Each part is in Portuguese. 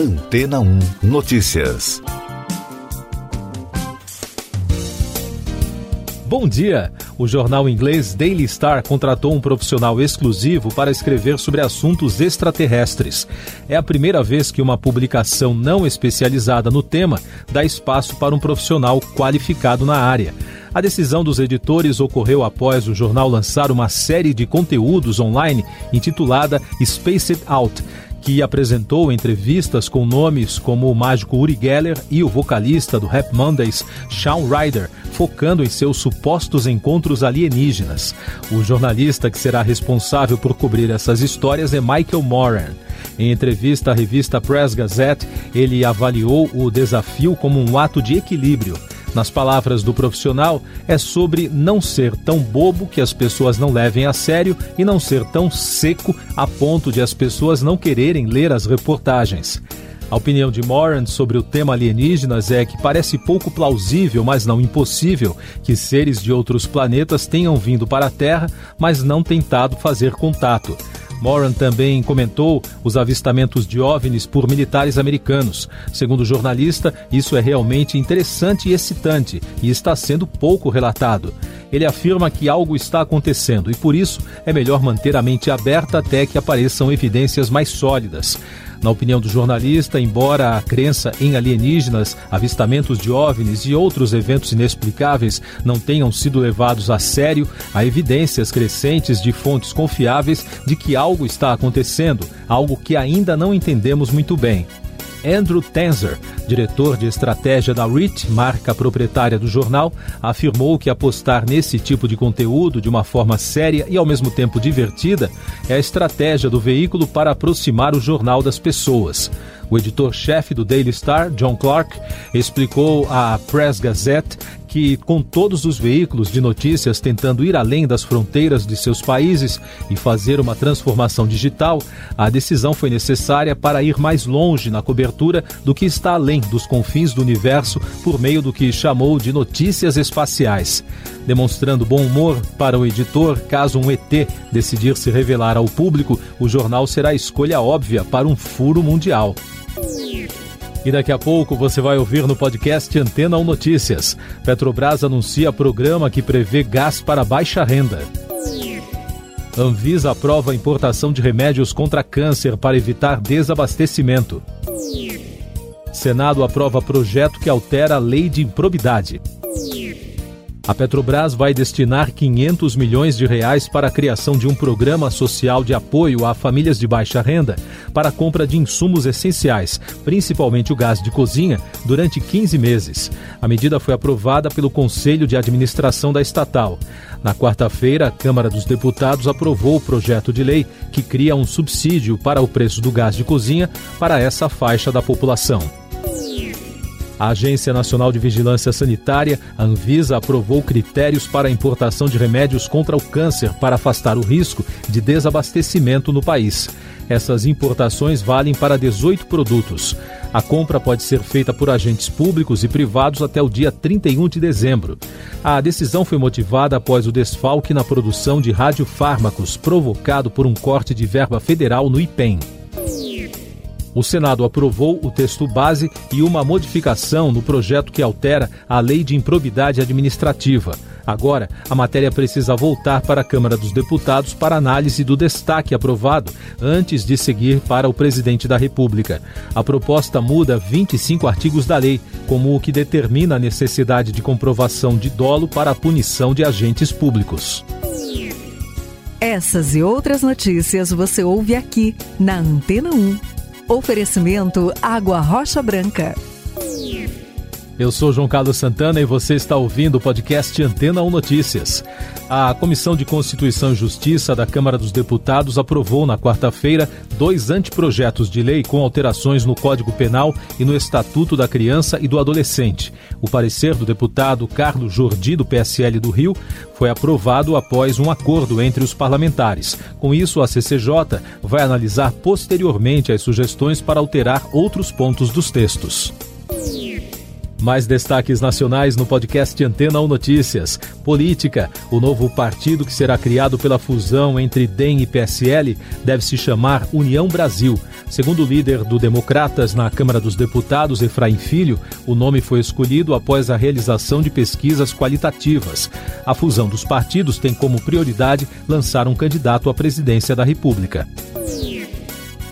Antena 1 Notícias. Bom dia! O jornal inglês Daily Star contratou um profissional exclusivo para escrever sobre assuntos extraterrestres. É a primeira vez que uma publicação não especializada no tema dá espaço para um profissional qualificado na área. A decisão dos editores ocorreu após o jornal lançar uma série de conteúdos online intitulada Space It Out que apresentou entrevistas com nomes como o mágico Uri Geller e o vocalista do Rap Mondays, Shawn Ryder, focando em seus supostos encontros alienígenas. O jornalista que será responsável por cobrir essas histórias é Michael Moran. Em entrevista à revista Press Gazette, ele avaliou o desafio como um ato de equilíbrio nas palavras do profissional, é sobre não ser tão bobo que as pessoas não levem a sério e não ser tão seco a ponto de as pessoas não quererem ler as reportagens. A opinião de Moran sobre o tema alienígenas é que parece pouco plausível, mas não impossível, que seres de outros planetas tenham vindo para a Terra, mas não tentado fazer contato. Moran também comentou os avistamentos de OVNIs por militares americanos. Segundo o jornalista, isso é realmente interessante e excitante e está sendo pouco relatado. Ele afirma que algo está acontecendo e por isso é melhor manter a mente aberta até que apareçam evidências mais sólidas. Na opinião do jornalista, embora a crença em alienígenas, avistamentos de OVNIs e outros eventos inexplicáveis não tenham sido levados a sério, há evidências crescentes de fontes confiáveis de que algo está acontecendo, algo que ainda não entendemos muito bem. Andrew Tenzer, diretor de estratégia da RIT, marca proprietária do jornal, afirmou que apostar nesse tipo de conteúdo de uma forma séria e ao mesmo tempo divertida é a estratégia do veículo para aproximar o jornal das pessoas. O editor-chefe do Daily Star, John Clark, explicou à Press Gazette que, com todos os veículos de notícias tentando ir além das fronteiras de seus países e fazer uma transformação digital, a decisão foi necessária para ir mais longe na cobertura do que está além dos confins do universo por meio do que chamou de notícias espaciais. Demonstrando bom humor para o editor, caso um ET decidir se revelar ao público, o jornal será a escolha óbvia para um furo mundial. E daqui a pouco você vai ouvir no podcast Antena 1 Notícias. Petrobras anuncia programa que prevê gás para baixa renda. Anvisa aprova a importação de remédios contra câncer para evitar desabastecimento. Senado aprova projeto que altera a lei de improbidade. A Petrobras vai destinar 500 milhões de reais para a criação de um programa social de apoio a famílias de baixa renda para a compra de insumos essenciais, principalmente o gás de cozinha, durante 15 meses. A medida foi aprovada pelo Conselho de Administração da estatal. Na quarta-feira, a Câmara dos Deputados aprovou o projeto de lei que cria um subsídio para o preço do gás de cozinha para essa faixa da população. A Agência Nacional de Vigilância Sanitária, a Anvisa, aprovou critérios para a importação de remédios contra o câncer para afastar o risco de desabastecimento no país. Essas importações valem para 18 produtos. A compra pode ser feita por agentes públicos e privados até o dia 31 de dezembro. A decisão foi motivada após o desfalque na produção de radiofármacos provocado por um corte de verba federal no IPEM. O Senado aprovou o texto base e uma modificação no projeto que altera a Lei de Improbidade Administrativa. Agora, a matéria precisa voltar para a Câmara dos Deputados para análise do destaque aprovado, antes de seguir para o presidente da República. A proposta muda 25 artigos da lei, como o que determina a necessidade de comprovação de dolo para a punição de agentes públicos. Essas e outras notícias você ouve aqui na Antena 1. Oferecimento Água Rocha Branca. Eu sou João Carlos Santana e você está ouvindo o podcast Antena 1 Notícias. A Comissão de Constituição e Justiça da Câmara dos Deputados aprovou na quarta-feira dois anteprojetos de lei com alterações no Código Penal e no Estatuto da Criança e do Adolescente. O parecer do deputado Carlos Jordi, do PSL do Rio, foi aprovado após um acordo entre os parlamentares. Com isso, a CCJ vai analisar posteriormente as sugestões para alterar outros pontos dos textos. Mais destaques nacionais no podcast Antena 1 Notícias. Política. O novo partido que será criado pela fusão entre DEM e PSL deve se chamar União Brasil. Segundo o líder do Democratas na Câmara dos Deputados, Efraim Filho, o nome foi escolhido após a realização de pesquisas qualitativas. A fusão dos partidos tem como prioridade lançar um candidato à presidência da República.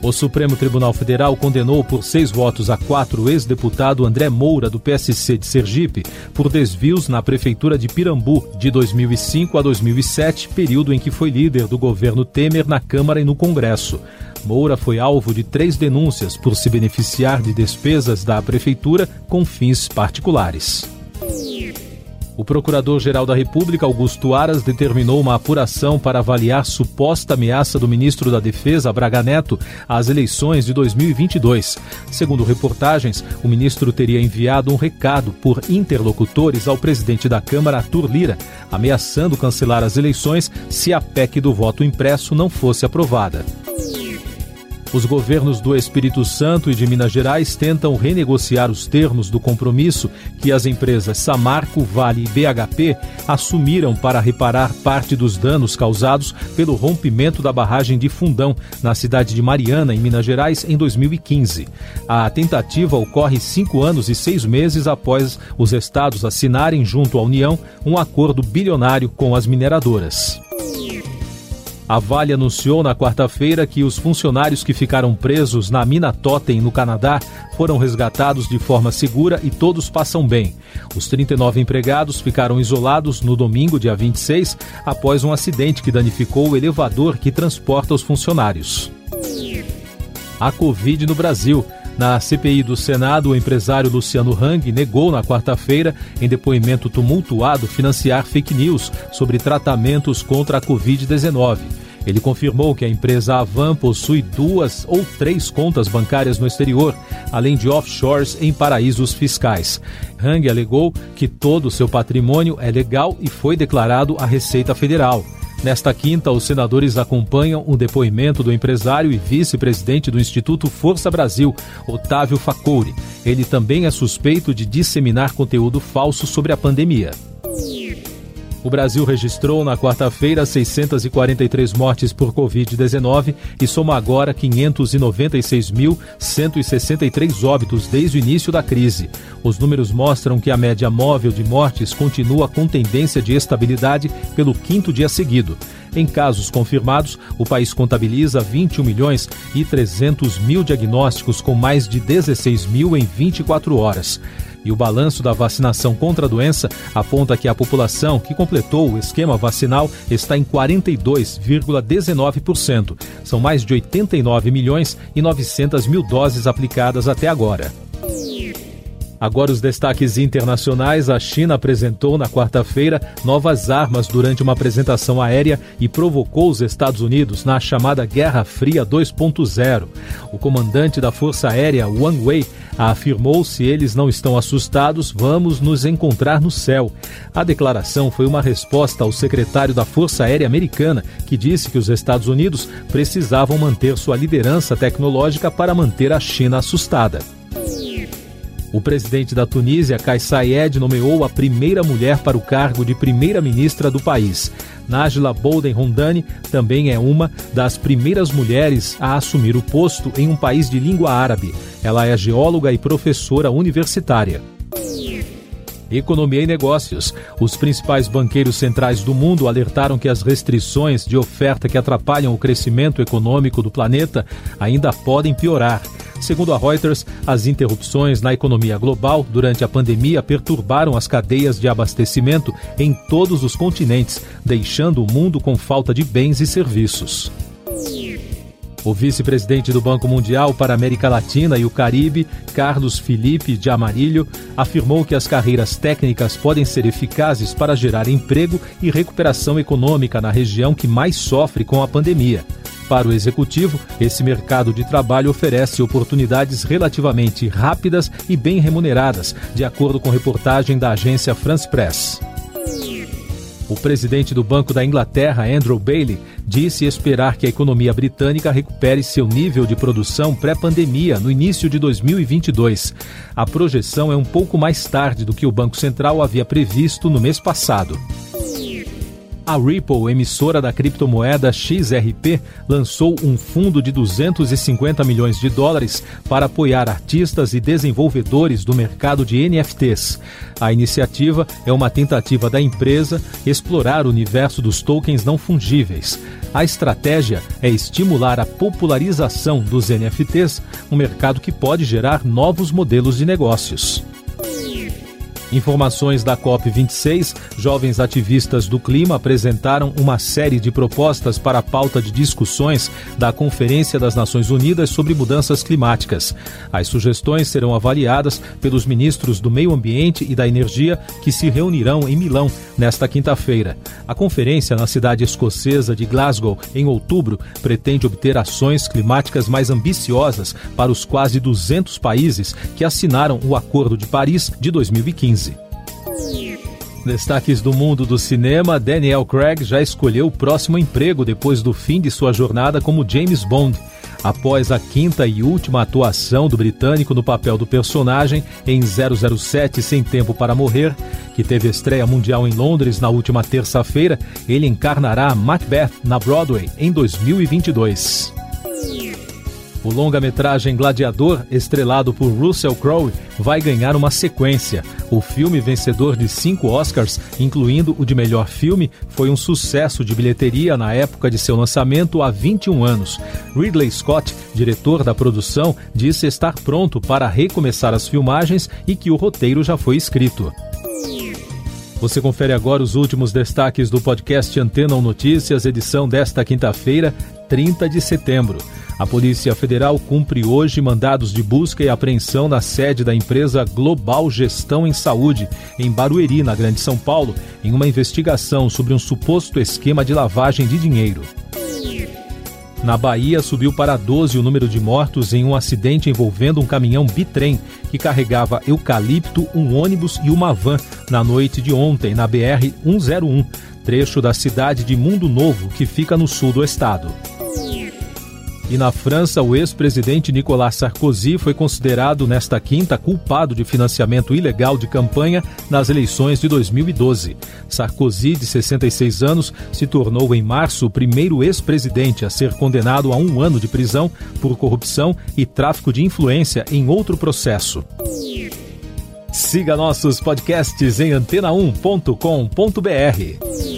O Supremo Tribunal Federal condenou por seis votos a quatro o ex-deputado André Moura, do PSC de Sergipe, por desvios na Prefeitura de Pirambu de 2005 a 2007, período em que foi líder do governo Temer na Câmara e no Congresso. Moura foi alvo de três denúncias por se beneficiar de despesas da Prefeitura com fins particulares. O Procurador-Geral da República, Augusto Aras, determinou uma apuração para avaliar suposta ameaça do ministro da Defesa, Braga Neto, às eleições de 2022. Segundo reportagens, o ministro teria enviado um recado por interlocutores ao presidente da Câmara, Arthur Lira, ameaçando cancelar as eleições se a PEC do voto impresso não fosse aprovada. Os governos do Espírito Santo e de Minas Gerais tentam renegociar os termos do compromisso que as empresas Samarco, Vale e BHP assumiram para reparar parte dos danos causados pelo rompimento da barragem de Fundão, na cidade de Mariana, em Minas Gerais, em 2015. A tentativa ocorre cinco anos e seis meses após os estados assinarem, junto à União, um acordo bilionário com as mineradoras. A Vale anunciou na quarta-feira que os funcionários que ficaram presos na mina Totem, no Canadá, foram resgatados de forma segura e todos passam bem. Os 39 empregados ficaram isolados no domingo, dia 26, após um acidente que danificou o elevador que transporta os funcionários. A Covid no Brasil. Na CPI do Senado, o empresário Luciano Hang negou na quarta-feira, em depoimento tumultuado, financiar fake news sobre tratamentos contra a Covid-19. Ele confirmou que a empresa Avan possui duas ou três contas bancárias no exterior, além de offshores em paraísos fiscais. Hang alegou que todo o seu patrimônio é legal e foi declarado à Receita Federal. Nesta quinta, os senadores acompanham o depoimento do empresário e vice-presidente do Instituto Força Brasil, Otávio Facouri. Ele também é suspeito de disseminar conteúdo falso sobre a pandemia. O Brasil registrou na quarta-feira 643 mortes por Covid-19 e soma agora 596.163 óbitos desde o início da crise. Os números mostram que a média móvel de mortes continua com tendência de estabilidade pelo quinto dia seguido. Em casos confirmados, o país contabiliza 21 milhões e 300 mil diagnósticos com mais de 16 mil em 24 horas. E o balanço da vacinação contra a doença aponta que a população que completou o esquema vacinal está em 42,19%. São mais de 89 milhões e 900 mil doses aplicadas até agora. Agora os destaques internacionais. A China apresentou na quarta-feira novas armas durante uma apresentação aérea e provocou os Estados Unidos na chamada Guerra Fria 2.0. O comandante da Força Aérea, Wang Wei, afirmou: se eles não estão assustados, vamos nos encontrar no céu. A declaração foi uma resposta ao secretário da Força Aérea Americana, que disse que os Estados Unidos precisavam manter sua liderança tecnológica para manter a China assustada. O presidente da Tunísia, Kais Saied, nomeou a primeira mulher para o cargo de primeira-ministra do país. Najla Bolden Rondani também é uma das primeiras mulheres a assumir o posto em um país de língua árabe. Ela é geóloga e professora universitária. Economia e Negócios. Os principais banqueiros centrais do mundo alertaram que as restrições de oferta que atrapalham o crescimento econômico do planeta ainda podem piorar. Segundo a Reuters, as interrupções na economia global durante a pandemia perturbaram as cadeias de abastecimento em todos os continentes, deixando o mundo com falta de bens e serviços. O vice-presidente do Banco Mundial para a América Latina e o Caribe, Carlos Felipe de Amarilho, afirmou que as carreiras técnicas podem ser eficazes para gerar emprego e recuperação econômica na região que mais sofre com a pandemia. Para o executivo, esse mercado de trabalho oferece oportunidades relativamente rápidas e bem remuneradas, de acordo com reportagem da agência France Press. O presidente do Banco da Inglaterra, Andrew Bailey, disse esperar que a economia britânica recupere seu nível de produção pré-pandemia no início de 2022. A projeção é um pouco mais tarde do que o Banco Central havia previsto no mês passado. A Ripple, emissora da criptomoeda XRP, lançou um fundo de 250 milhões de dólares para apoiar artistas e desenvolvedores do mercado de NFTs. A iniciativa é uma tentativa da empresa explorar o universo dos tokens não fungíveis. A estratégia é estimular a popularização dos NFTs, um mercado que pode gerar novos modelos de negócios. Informações da COP26, jovens ativistas do clima apresentaram uma série de propostas para a pauta de discussões da Conferência das Nações Unidas sobre Mudanças Climáticas. As sugestões serão avaliadas pelos ministros do Meio Ambiente e da Energia que se reunirão em Milão nesta quinta-feira. A conferência na cidade escocesa de Glasgow, em outubro, pretende obter ações climáticas mais ambiciosas para os quase 200 países que assinaram o Acordo de Paris de 2015. Destaques do mundo do cinema: Daniel Craig já escolheu o próximo emprego depois do fim de sua jornada como James Bond. Após a quinta e última atuação do britânico no papel do personagem em 007 Sem Tempo para Morrer, que teve estreia mundial em Londres na última terça-feira, ele encarnará Macbeth na Broadway em 2022. O longa-metragem Gladiador, estrelado por Russell Crowe, vai ganhar uma sequência. O filme, vencedor de cinco Oscars, incluindo o de melhor filme, foi um sucesso de bilheteria na época de seu lançamento há 21 anos. Ridley Scott, diretor da produção, disse estar pronto para recomeçar as filmagens e que o roteiro já foi escrito. Você confere agora os últimos destaques do podcast Antena Notícias, edição desta quinta-feira, 30 de setembro. A Polícia Federal cumpre hoje mandados de busca e apreensão na sede da empresa Global Gestão em Saúde, em Barueri, na Grande São Paulo, em uma investigação sobre um suposto esquema de lavagem de dinheiro. Na Bahia, subiu para 12 o número de mortos em um acidente envolvendo um caminhão bitrem que carregava eucalipto, um ônibus e uma van na noite de ontem, na BR-101, trecho da cidade de Mundo Novo, que fica no sul do estado. E na França, o ex-presidente Nicolas Sarkozy foi considerado nesta quinta culpado de financiamento ilegal de campanha nas eleições de 2012. Sarkozy, de 66 anos, se tornou em março o primeiro ex-presidente a ser condenado a um ano de prisão por corrupção e tráfico de influência em outro processo. Siga nossos podcasts em antena1.com.br.